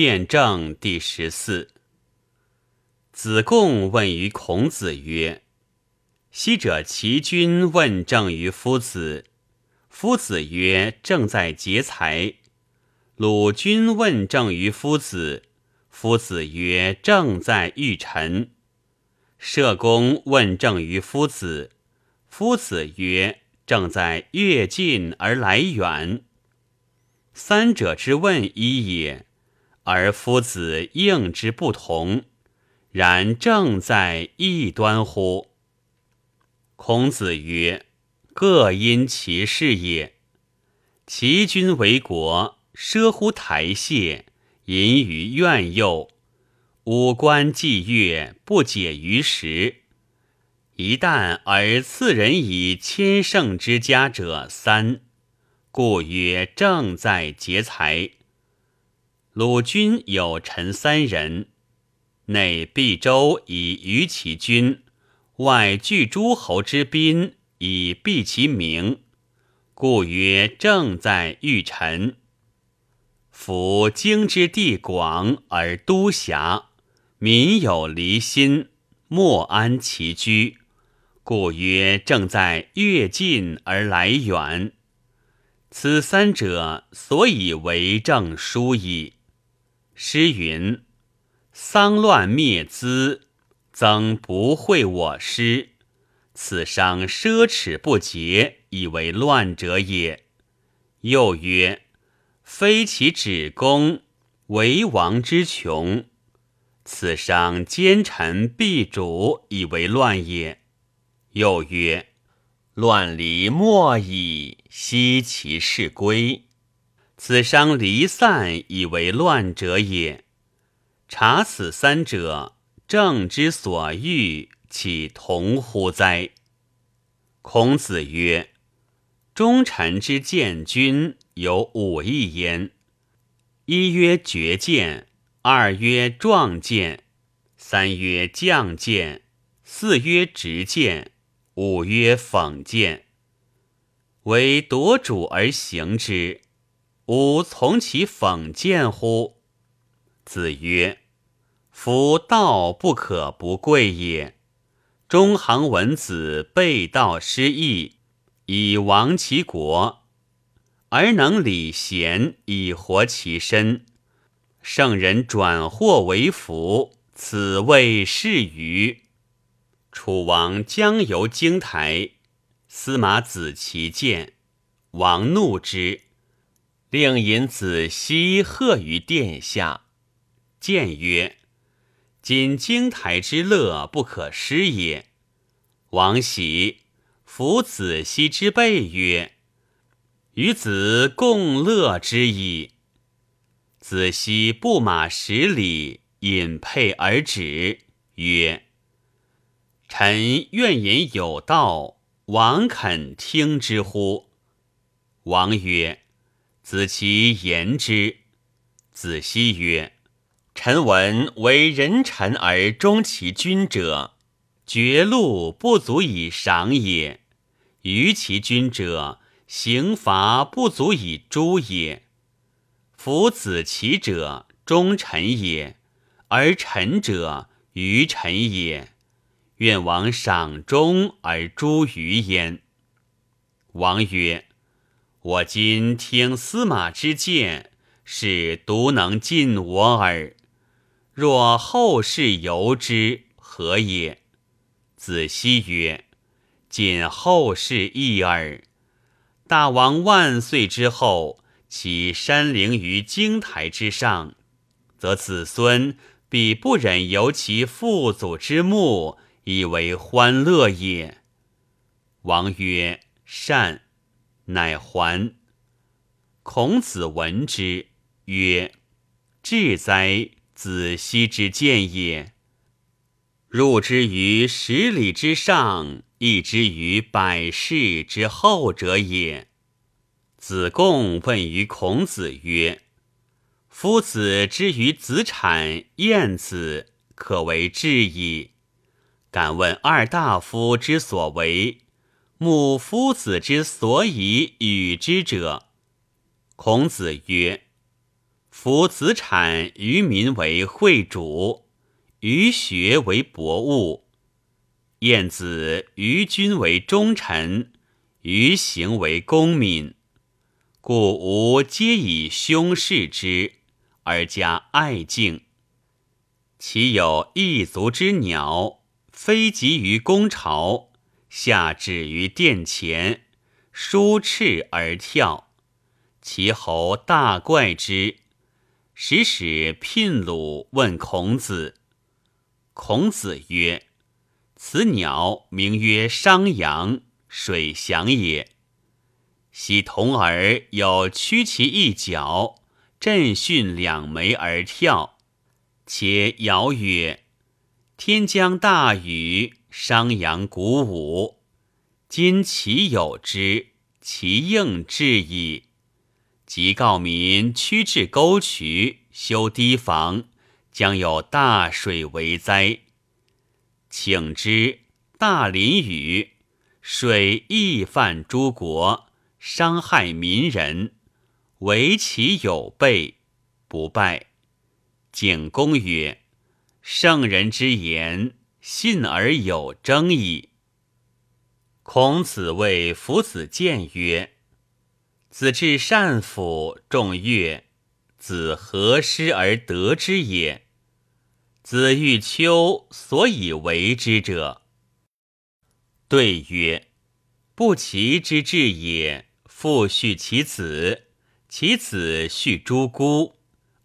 辩证第十四。子贡问于孔子曰：“昔者齐君问政于夫子，夫子曰：‘正在劫财。’鲁君问政于夫子，夫子曰：‘正在遇臣。’社公问政于夫子，夫子曰：‘正在越近而来远。’三者之问一也，而夫子应之不同。”然正在异端乎？孔子曰：“各因其事也。齐君为国，奢乎台榭，淫于苑囿，五官祭乐，不解于时。一旦而赐人以千乘之家者三，故曰正在劫财。鲁君有臣三人。”内毕州以虞其君，外聚诸侯之宾以避其名，故曰正在御臣。夫京之地广而都狭，民有离心，莫安其居，故曰正在越近而来远。此三者，所以为政殊矣。诗云。丧乱灭资，曾不会我师。此伤奢侈不节，以为乱者也。又曰：非其止公，为王之穷。此伤奸臣避主，以为乱也。又曰：乱离莫矣，惜其事归。此伤离散，以为乱者也。察此三者，正之所欲，岂同乎哉？孔子曰：“忠臣之见君有五义焉：一曰绝见，二曰壮见，三曰将见，四曰直见，五曰讽见。唯夺主而行之，吾从其讽谏乎？”子曰：“夫道不可不贵也。中行文子背道失义，以亡其国；而能礼贤，以活其身。圣人转祸为福，此谓是愚。”楚王将游荆台，司马子其见，王怒之，令尹子西贺于殿下。谏曰：“今京台之乐不可失也。”王喜，扶子西之背曰：“与子共乐之矣。”子西步马十里，引佩而止，曰：“臣愿言有道，王肯听之乎？”王曰：“子其言之。”子西曰：臣闻为人臣而忠其君者，绝禄不足以赏也；于其君者，刑罚不足以诛也。夫子其者，忠臣也，而臣者，愚臣也。愿王赏忠而诛愚焉。王曰：“我今听司马之谏，是独能尽我耳。”若后世由之，何也？子西曰：“仅后世义耳。大王万岁之后，其山陵于京台之上，则子孙必不忍游其父祖之墓，以为欢乐也。”王曰：“善。”乃还。孔子闻之，曰：“至哉！”子西之见也。入之于十里之上，益之于百世之后者也。子贡问于孔子曰：“夫子之于子产、晏子，可为志矣。敢问二大夫之所为，慕夫子之所以与之者？”孔子曰：“夫子产于民为惠主，于学为博物。晏子于君为忠臣，于行为公敏，故吾皆以兄事之，而加爱敬。其有一族之鸟，飞集于公巢，下止于殿前，舒翅而跳。其侯大怪之，使使聘鲁问孔子。孔子曰。此鸟名曰商羊，水翔也。昔童儿有屈其一角，振训两眉而跳，且谣曰：“天将大雨，商阳鼓舞。今其有之，其应至矣。即告民趋至沟渠，修堤防，将有大水为灾。”请之，大淋雨，水溢泛诸国，伤害民人，唯其有备，不败。景公曰：“圣人之言，信而有征矣。”孔子谓夫子见曰：“子至善辅，众乐，子何失而得之也？”子欲丘所以为之者，对曰：不齐之志也。父恤其子，其子恤诸姑，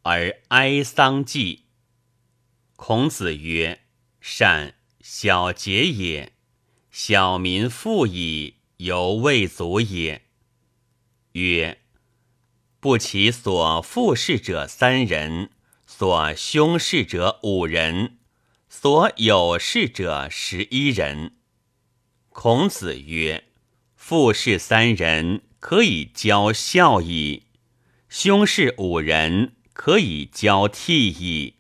而哀丧祭。孔子曰：善，小节也。小民富矣，犹未足也。曰：不其所复事者三人。所凶事者五人，所有事者十一人。孔子曰：“父事三人，可以教孝矣；兄事五人，可以教悌矣；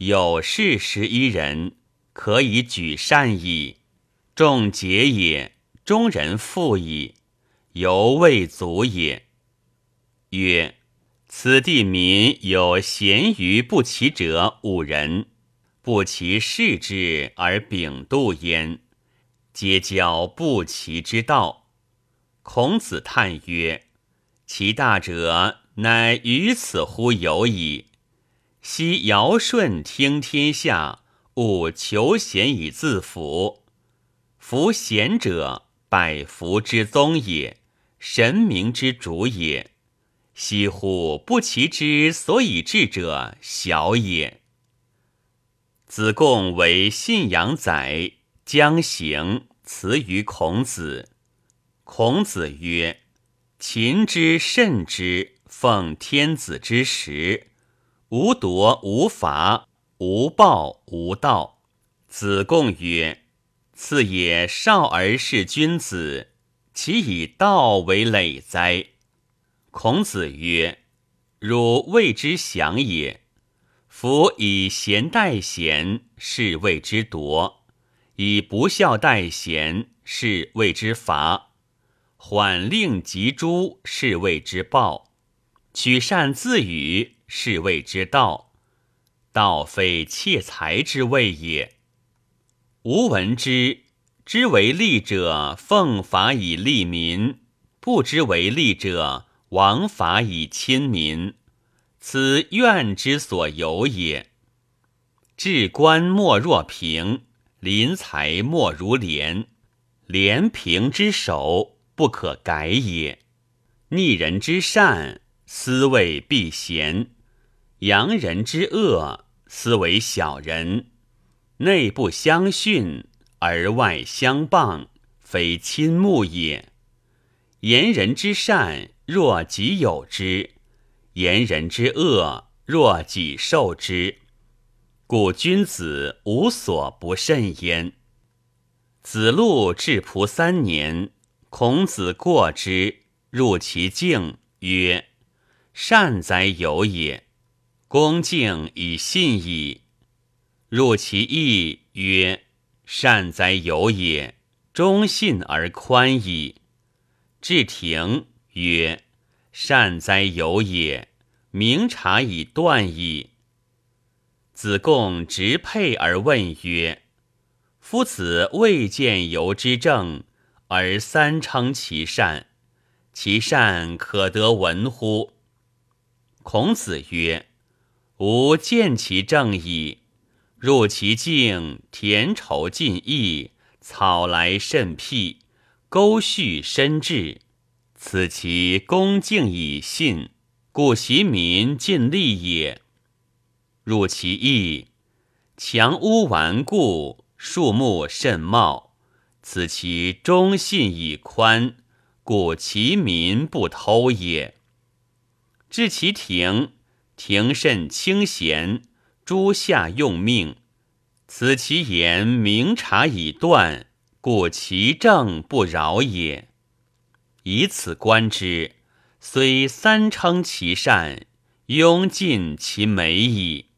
有事十一人，可以举善矣。众节也，中人富矣，犹未足也。”曰。此地民有贤于不齐者五人，不齐视之而秉度焉，皆教不齐之道。孔子叹曰：“其大者，乃于此乎有矣。昔尧舜听天下，务求贤以自辅。夫贤者，百福之宗也，神明之主也。”惜乎不齐之所以治者小也。子贡为信阳宰，将行，辞于孔子。孔子曰：“秦之慎之，奉天子之实，无夺无伐，无暴无道。”子贡曰：“次也少而事君子，其以道为累哉？”孔子曰：“汝谓之祥也。夫以贤代贤，是谓之夺；以不孝代贤，是谓之罚；缓令及诛，是谓之暴；取善自与，是谓之道。道非窃财之谓也。吾闻之，知为利者，奉法以利民；不知为利者，”枉法以亲民，此怨之所由也。治官莫若平，临财莫如廉。廉平之守，不可改也。逆人之善，斯谓必贤；扬人之恶，斯为小人。内不相训，而外相谤，非亲睦也。言人之善。若己有之，言人之恶；若己受之，故君子无所不慎焉。子路至仆三年，孔子过之，入其境，曰：“善哉有也！恭敬以信矣。”入其义，曰：“善哉有也！忠信而宽矣。”至庭。曰：善哉有也！明察以断矣。子贡直佩而问曰：“夫子未见由之政，而三称其善，其善可得闻乎？”孔子曰：“吾见其正矣。入其境，田畴尽义，草来甚辟，沟绪深至，此其恭敬以信，故其民尽力也。”入其邑，墙屋顽固，树木甚茂，此其忠信以宽，故其民不偷也。治其庭，庭甚清闲，诸下用命，此其言明察已断，故其政不饶也。以此观之，虽三称其善，拥尽其美矣。